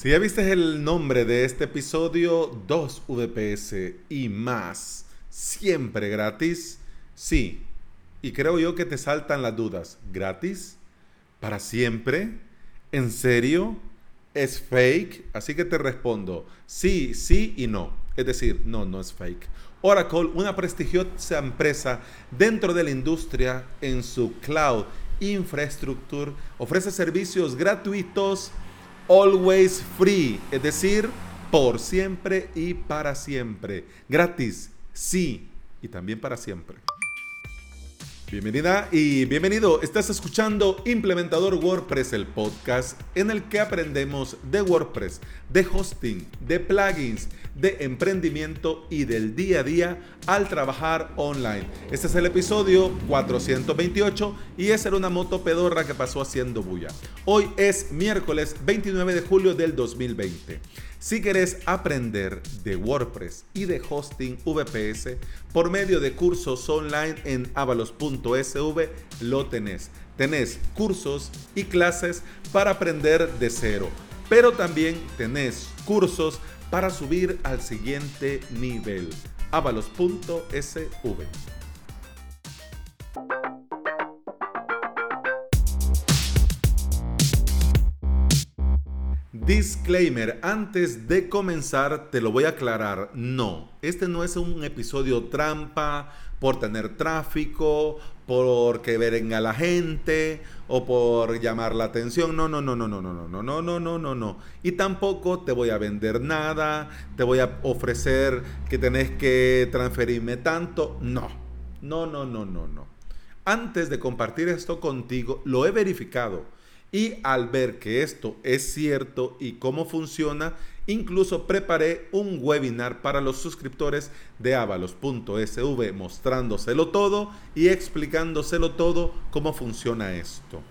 Si ya viste el nombre de este episodio, 2 VPS y más, siempre gratis, sí. Y creo yo que te saltan las dudas. ¿Gratis? ¿Para siempre? ¿En serio? ¿Es fake? Así que te respondo, sí, sí y no. Es decir, no, no es fake. Oracle, una prestigiosa empresa dentro de la industria en su cloud infrastructure, ofrece servicios gratuitos always free, es decir, por siempre y para siempre. Gratis, sí, y también para siempre. Bienvenida y bienvenido. Estás escuchando Implementador WordPress, el podcast en el que aprendemos de WordPress, de hosting, de plugins, de emprendimiento y del día a día al trabajar online. Este es el episodio 428 y esa era una moto pedorra que pasó haciendo bulla. Hoy es miércoles 29 de julio del 2020. Si querés aprender de WordPress y de hosting VPS por medio de cursos online en avalos.sv, lo tenés. Tenés cursos y clases para aprender de cero, pero también tenés cursos para subir al siguiente nivel. avalos.sv. Disclaimer, antes de comenzar te lo voy a aclarar, no, este no es un episodio trampa por tener tráfico, porque venga la gente o por llamar la atención, no, no, no, no, no, no, no, no, no, no, no, no, no. Y tampoco te voy a vender nada, te voy a ofrecer que tenés que transferirme tanto, no, no, no, no, no, no. Antes de compartir esto contigo, lo he verificado y al ver que esto es cierto y cómo funciona, incluso preparé un webinar para los suscriptores de avalos.sv mostrándoselo todo y explicándoselo todo cómo funciona esto.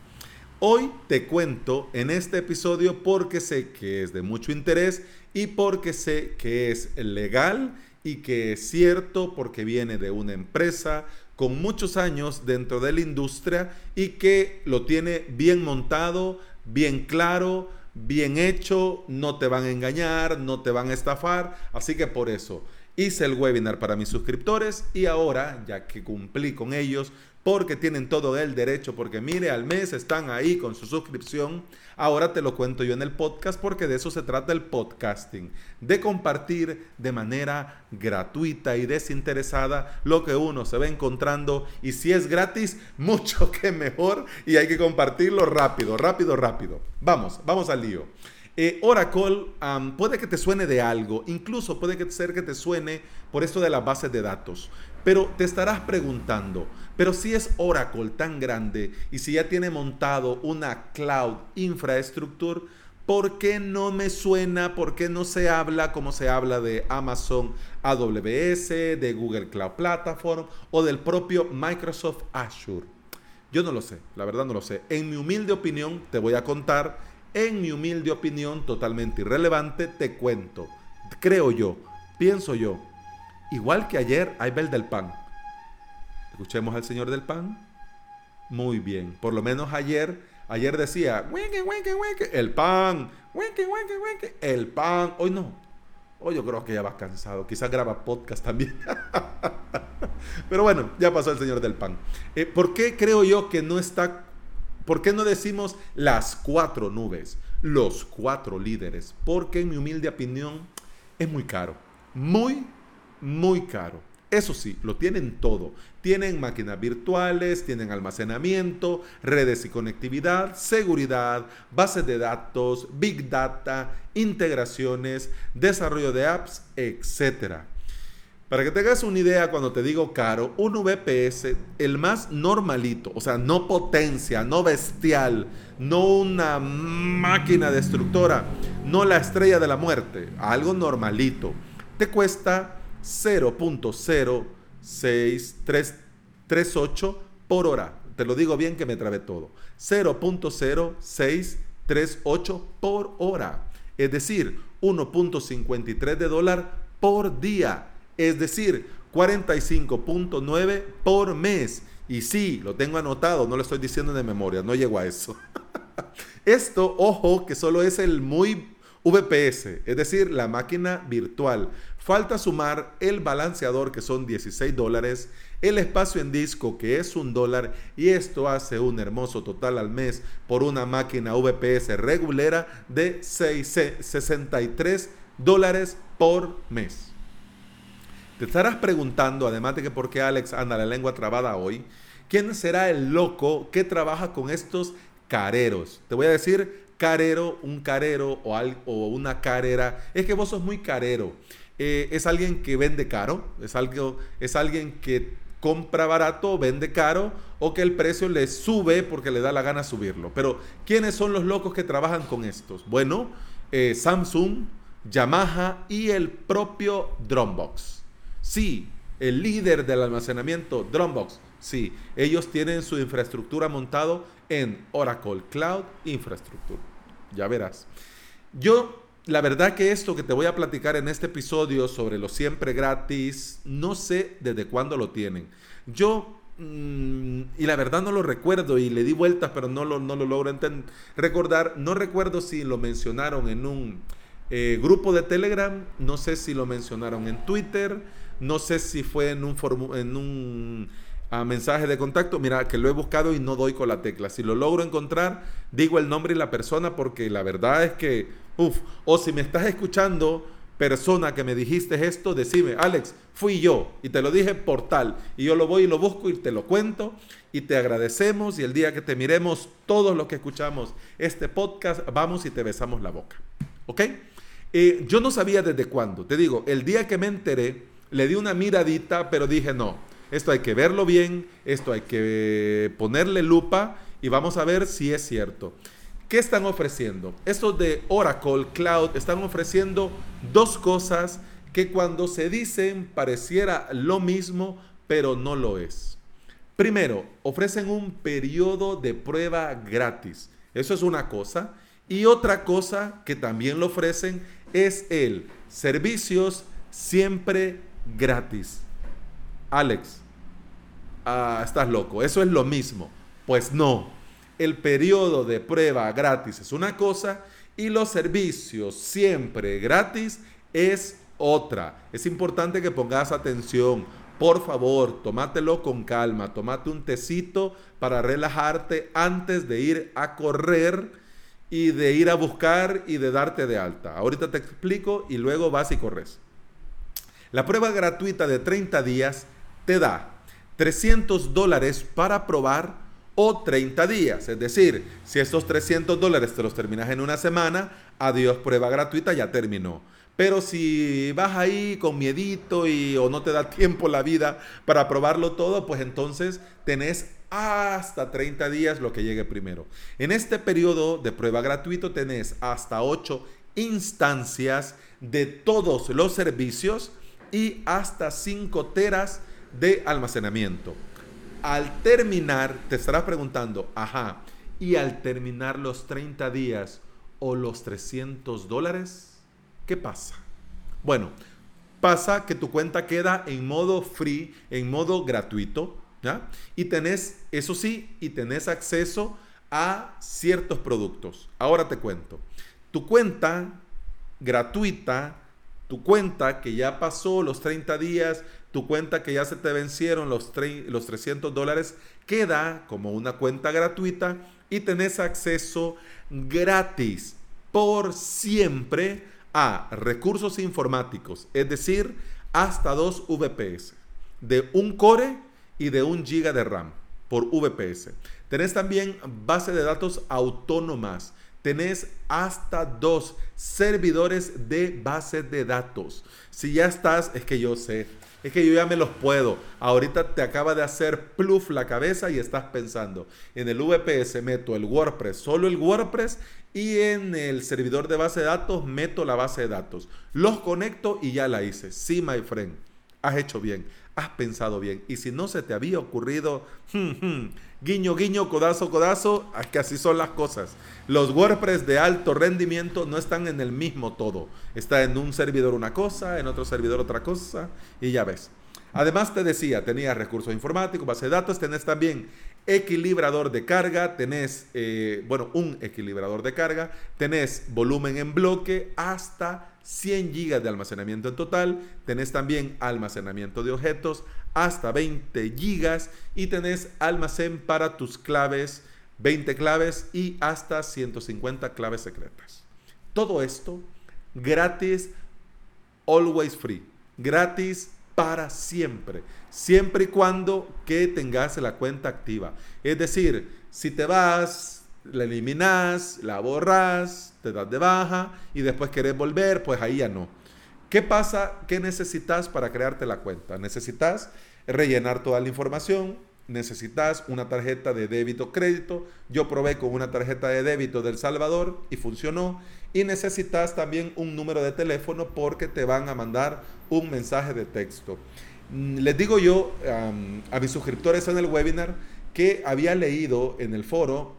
Hoy te cuento en este episodio porque sé que es de mucho interés y porque sé que es legal y que es cierto porque viene de una empresa con muchos años dentro de la industria y que lo tiene bien montado, bien claro, bien hecho, no te van a engañar, no te van a estafar, así que por eso hice el webinar para mis suscriptores y ahora, ya que cumplí con ellos, porque tienen todo el derecho, porque mire, al mes están ahí con su suscripción. Ahora te lo cuento yo en el podcast porque de eso se trata el podcasting, de compartir de manera gratuita y desinteresada lo que uno se va encontrando y si es gratis, mucho que mejor y hay que compartirlo rápido, rápido, rápido. Vamos, vamos al lío. Eh, Oracle puede que te suene de algo, incluso puede ser que te suene por esto de las bases de datos. Pero te estarás preguntando, pero si es Oracle tan grande y si ya tiene montado una cloud infraestructure, ¿por qué no me suena, por qué no se habla como se habla de Amazon AWS, de Google Cloud Platform o del propio Microsoft Azure? Yo no lo sé, la verdad no lo sé. En mi humilde opinión, te voy a contar, en mi humilde opinión totalmente irrelevante, te cuento. Creo yo, pienso yo, Igual que ayer, hay del pan. Escuchemos al Señor del pan. Muy bien. Por lo menos ayer, ayer decía, el pan, el pan. Hoy no. Hoy yo creo que ya vas cansado. Quizás graba podcast también. Pero bueno, ya pasó el Señor del pan. Eh, ¿Por qué creo yo que no está... ¿Por qué no decimos las cuatro nubes? Los cuatro líderes. Porque en mi humilde opinión es muy caro. Muy muy caro. Eso sí, lo tienen todo. Tienen máquinas virtuales, tienen almacenamiento, redes y conectividad, seguridad, bases de datos, big data, integraciones, desarrollo de apps, etc. Para que tengas una idea, cuando te digo caro, un VPS, el más normalito, o sea, no potencia, no bestial, no una máquina destructora, no la estrella de la muerte, algo normalito, te cuesta 0.0638 por hora. Te lo digo bien que me trabe todo. 0.0638 por hora. Es decir, 1.53 de dólar por día. Es decir, 45.9 por mes. Y sí, lo tengo anotado, no lo estoy diciendo de memoria, no llego a eso. Esto, ojo, que solo es el muy VPS, es decir, la máquina virtual. Falta sumar el balanceador que son 16 dólares, el espacio en disco que es un dólar y esto hace un hermoso total al mes por una máquina VPS regulera de 63 dólares por mes. Te estarás preguntando, además de que por qué Alex anda la lengua trabada hoy, ¿quién será el loco que trabaja con estos careros? Te voy a decir carero, un carero o, o una carera. Es que vos sos muy carero. Eh, es alguien que vende caro, es, algo, es alguien que compra barato, vende caro o que el precio le sube porque le da la gana subirlo. Pero ¿quiénes son los locos que trabajan con estos? Bueno, eh, Samsung, Yamaha y el propio Dropbox. Sí, el líder del almacenamiento, Dropbox, sí, ellos tienen su infraestructura montado en Oracle Cloud Infrastructure. Ya verás. Yo, la verdad que esto que te voy a platicar en este episodio sobre lo siempre gratis, no sé desde cuándo lo tienen. Yo mm, y la verdad no lo recuerdo y le di vueltas, pero no lo, no lo logro recordar. No recuerdo si lo mencionaron en un eh, grupo de Telegram, no sé si lo mencionaron en Twitter, no sé si fue en un, en un ah, mensaje de contacto. Mira, que lo he buscado y no doy con la tecla. Si lo logro encontrar, digo el nombre y la persona porque la verdad es que, uff, o si me estás escuchando, persona que me dijiste esto, decime, Alex, fui yo y te lo dije por tal. Y yo lo voy y lo busco y te lo cuento y te agradecemos y el día que te miremos, todos los que escuchamos este podcast, vamos y te besamos la boca. ¿Ok? Eh, yo no sabía desde cuándo. Te digo, el día que me enteré, le di una miradita, pero dije, no, esto hay que verlo bien, esto hay que ponerle lupa y vamos a ver si es cierto. ¿Qué están ofreciendo? Estos de Oracle Cloud están ofreciendo dos cosas que cuando se dicen pareciera lo mismo, pero no lo es. Primero, ofrecen un periodo de prueba gratis. Eso es una cosa. Y otra cosa que también lo ofrecen es el servicios siempre gratis. Alex, ah, estás loco, eso es lo mismo. Pues no, el periodo de prueba gratis es una cosa y los servicios siempre gratis es otra. Es importante que pongas atención. Por favor, tómatelo con calma, tómate un tecito para relajarte antes de ir a correr y de ir a buscar y de darte de alta. Ahorita te explico y luego vas y corres. La prueba gratuita de 30 días te da 300 dólares para probar o 30 días. Es decir, si esos 300 dólares te los terminas en una semana, adiós, prueba gratuita, ya terminó. Pero si vas ahí con miedito y o no te da tiempo la vida para probarlo todo, pues entonces tenés hasta 30 días lo que llegue primero. En este periodo de prueba gratuito tenés hasta 8 instancias de todos los servicios y hasta 5 teras de almacenamiento. Al terminar, te estarás preguntando, ajá, y al terminar los 30 días o los 300 dólares, ¿qué pasa? Bueno, pasa que tu cuenta queda en modo free, en modo gratuito. Y tenés, eso sí, y tenés acceso a ciertos productos. Ahora te cuento. Tu cuenta gratuita tu cuenta que ya pasó los 30 días, tu cuenta que ya se te vencieron los, los 300 dólares, queda como una cuenta gratuita y tenés acceso gratis por siempre a recursos informáticos, es decir, hasta dos VPS, de un core y de un giga de RAM por VPS. Tenés también base de datos autónomas tenés hasta dos servidores de base de datos. Si ya estás, es que yo sé, es que yo ya me los puedo. Ahorita te acaba de hacer pluf la cabeza y estás pensando, en el VPS meto el WordPress, solo el WordPress y en el servidor de base de datos meto la base de datos. Los conecto y ya la hice. Sí, my friend, has hecho bien has pensado bien. Y si no se te había ocurrido, hmm, hmm, guiño, guiño, codazo, codazo, que así son las cosas. Los WordPress de alto rendimiento no están en el mismo todo. Está en un servidor una cosa, en otro servidor otra cosa, y ya ves. Además te decía, tenías recursos informáticos, base de datos, tenés también equilibrador de carga, tenés, eh, bueno, un equilibrador de carga, tenés volumen en bloque hasta 100 GB de almacenamiento en total, tenés también almacenamiento de objetos hasta 20 GB y tenés almacén para tus claves, 20 claves y hasta 150 claves secretas. Todo esto gratis, always free, gratis para siempre, siempre y cuando que tengas la cuenta activa. Es decir, si te vas, la eliminas, la borras, te das de baja y después querés volver, pues ahí ya no. ¿Qué pasa? ¿Qué necesitas para crearte la cuenta? Necesitas rellenar toda la información, necesitas una tarjeta de débito crédito. Yo probé con una tarjeta de débito del Salvador y funcionó. Y necesitas también un número de teléfono porque te van a mandar un mensaje de texto. Mm, les digo yo a mis suscriptores en el webinar que había leído en el foro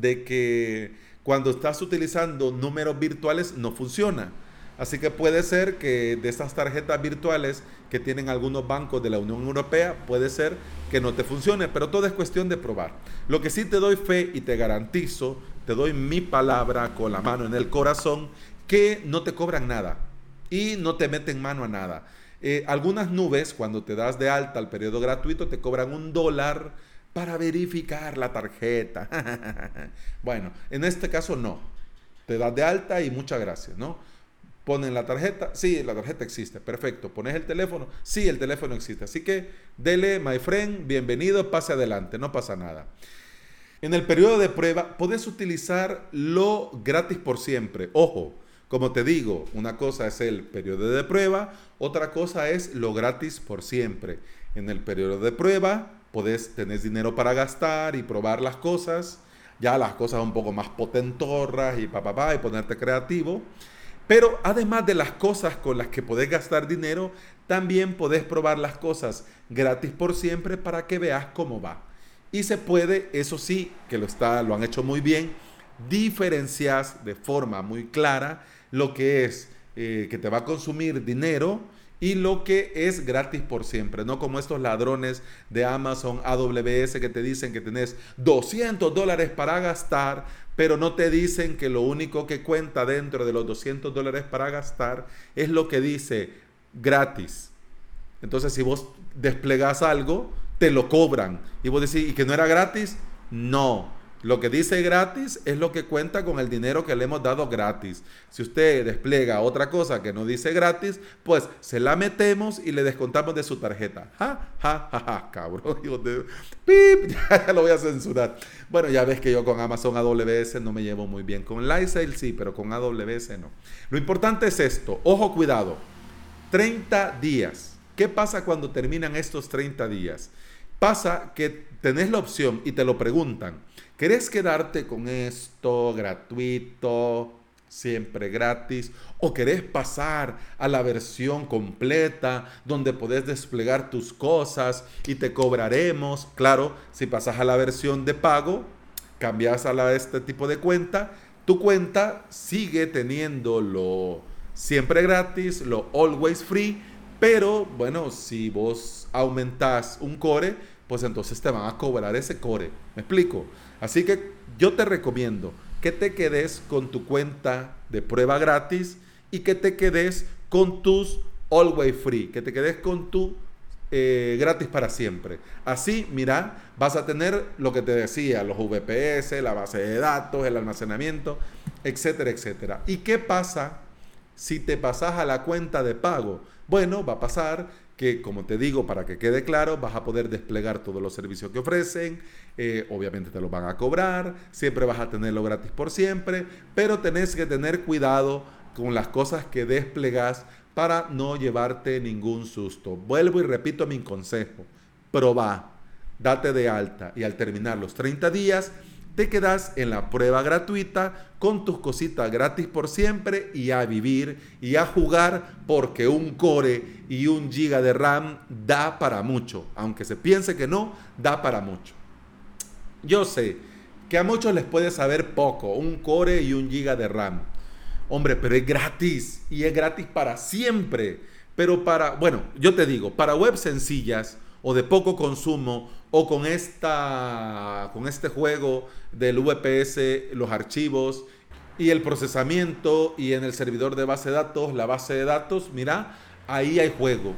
de que cuando estás utilizando números virtuales no funciona. Así que puede ser que de estas tarjetas virtuales que tienen algunos bancos de la Unión Europea, puede ser que no te funcione, pero todo es cuestión de probar. Lo que sí te doy fe y te garantizo, te doy mi palabra con la mano en el corazón, que no te cobran nada y no te meten mano a nada. Eh, algunas nubes, cuando te das de alta al periodo gratuito, te cobran un dólar para verificar la tarjeta. bueno, en este caso no. Te das de alta y muchas gracias, ¿no? Ponen la tarjeta, sí, la tarjeta existe, perfecto. Pones el teléfono, sí, el teléfono existe. Así que dele, my friend, bienvenido, pase adelante, no pasa nada. En el periodo de prueba puedes utilizar lo gratis por siempre. Ojo, como te digo, una cosa es el periodo de prueba, otra cosa es lo gratis por siempre. En el periodo de prueba podés tener dinero para gastar y probar las cosas, ya las cosas un poco más potentorras y papá y ponerte creativo. Pero además de las cosas con las que podés gastar dinero, también podés probar las cosas gratis por siempre para que veas cómo va. Y se puede, eso sí, que lo, está, lo han hecho muy bien, diferencias de forma muy clara lo que es eh, que te va a consumir dinero y lo que es gratis por siempre, no como estos ladrones de Amazon AWS que te dicen que tenés 200 dólares para gastar, pero no te dicen que lo único que cuenta dentro de los 200 dólares para gastar es lo que dice gratis. Entonces, si vos desplegas algo, te lo cobran. Y vos decís, ¿y que no era gratis? No. Lo que dice gratis es lo que cuenta con el dinero que le hemos dado gratis. Si usted despliega otra cosa que no dice gratis, pues se la metemos y le descontamos de su tarjeta. Ja, ja, ja, ja, cabrón. ¡Pip! Ya, lo voy a censurar. Bueno, ya ves que yo con Amazon AWS no me llevo muy bien. Con Lysale sí, pero con AWS no. Lo importante es esto. Ojo, cuidado. 30 días. ¿Qué pasa cuando terminan estos 30 días? Pasa que tenés la opción y te lo preguntan. ¿Querés quedarte con esto gratuito, siempre gratis? ¿O querés pasar a la versión completa donde podés desplegar tus cosas y te cobraremos? Claro, si pasas a la versión de pago, cambias a este tipo de cuenta, tu cuenta sigue teniendo lo siempre gratis, lo always free, pero bueno, si vos aumentás un core, pues entonces te van a cobrar ese core. ¿Me explico? Así que yo te recomiendo que te quedes con tu cuenta de prueba gratis y que te quedes con tus Always Free, que te quedes con tu eh, gratis para siempre. Así, mira, vas a tener lo que te decía, los VPS, la base de datos, el almacenamiento, etcétera, etcétera. ¿Y qué pasa si te pasas a la cuenta de pago? Bueno, va a pasar que, como te digo, para que quede claro, vas a poder desplegar todos los servicios que ofrecen, eh, obviamente te los van a cobrar, siempre vas a tenerlo gratis por siempre, pero tenés que tener cuidado con las cosas que desplegas para no llevarte ningún susto. Vuelvo y repito mi consejo, probá, date de alta y al terminar los 30 días, te quedas en la prueba gratuita con tus cositas gratis por siempre y a vivir y a jugar porque un core y un giga de RAM da para mucho. Aunque se piense que no, da para mucho. Yo sé que a muchos les puede saber poco, un core y un giga de RAM. Hombre, pero es gratis y es gratis para siempre. Pero para, bueno, yo te digo, para webs sencillas o de poco consumo o con, esta, con este juego del VPS, los archivos y el procesamiento y en el servidor de base de datos, la base de datos, mira, ahí hay juego.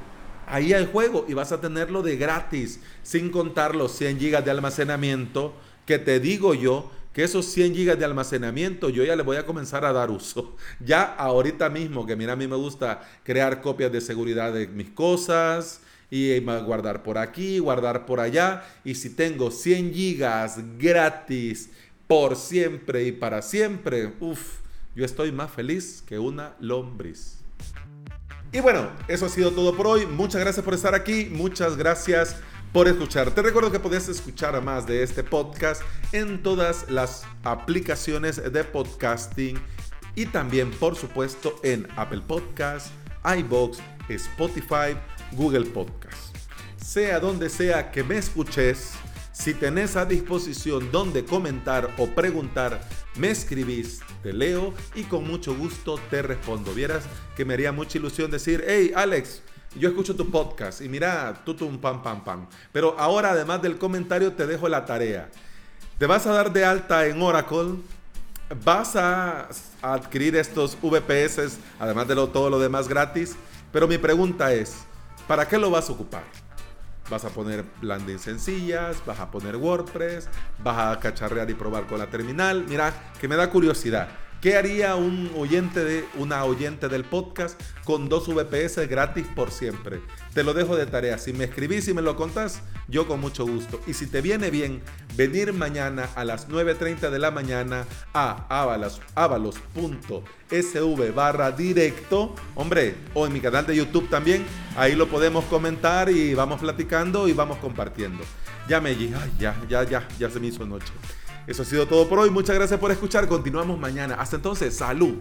Ahí hay juego y vas a tenerlo de gratis, sin contar los 100 gigas de almacenamiento, que te digo yo que esos 100 gigas de almacenamiento yo ya le voy a comenzar a dar uso. Ya ahorita mismo, que mira, a mí me gusta crear copias de seguridad de mis cosas y guardar por aquí, guardar por allá. Y si tengo 100 gigas gratis por siempre y para siempre, uff, yo estoy más feliz que una lombriz. Y bueno, eso ha sido todo por hoy. Muchas gracias por estar aquí. Muchas gracias por escuchar. Te recuerdo que puedes escuchar más de este podcast en todas las aplicaciones de podcasting y también, por supuesto, en Apple Podcasts, iBox, Spotify, Google Podcasts. Sea donde sea que me escuches, si tenés a disposición donde comentar o preguntar, me escribís, te leo y con mucho gusto te respondo. Vieras que me haría mucha ilusión decir, hey Alex, yo escucho tu podcast y mira, tutum pam pam pam. Pero ahora además del comentario te dejo la tarea. Te vas a dar de alta en Oracle, vas a adquirir estos VPS, además de todo lo demás gratis. Pero mi pregunta es, ¿para qué lo vas a ocupar? Vas a poner landing sencillas, vas a poner WordPress, vas a cacharrear y probar con la terminal. Mira, que me da curiosidad. ¿Qué haría un oyente de una oyente del podcast con dos VPS gratis por siempre? Te lo dejo de tarea. Si me escribís y me lo contás, yo con mucho gusto. Y si te viene bien venir mañana a las 9.30 de la mañana a avalos.sv barra directo, hombre, o en mi canal de YouTube también, ahí lo podemos comentar y vamos platicando y vamos compartiendo. Ya me, ay, ya, ya, ya, ya se me hizo noche. Eso ha sido todo por hoy. Muchas gracias por escuchar. Continuamos mañana. Hasta entonces, salud.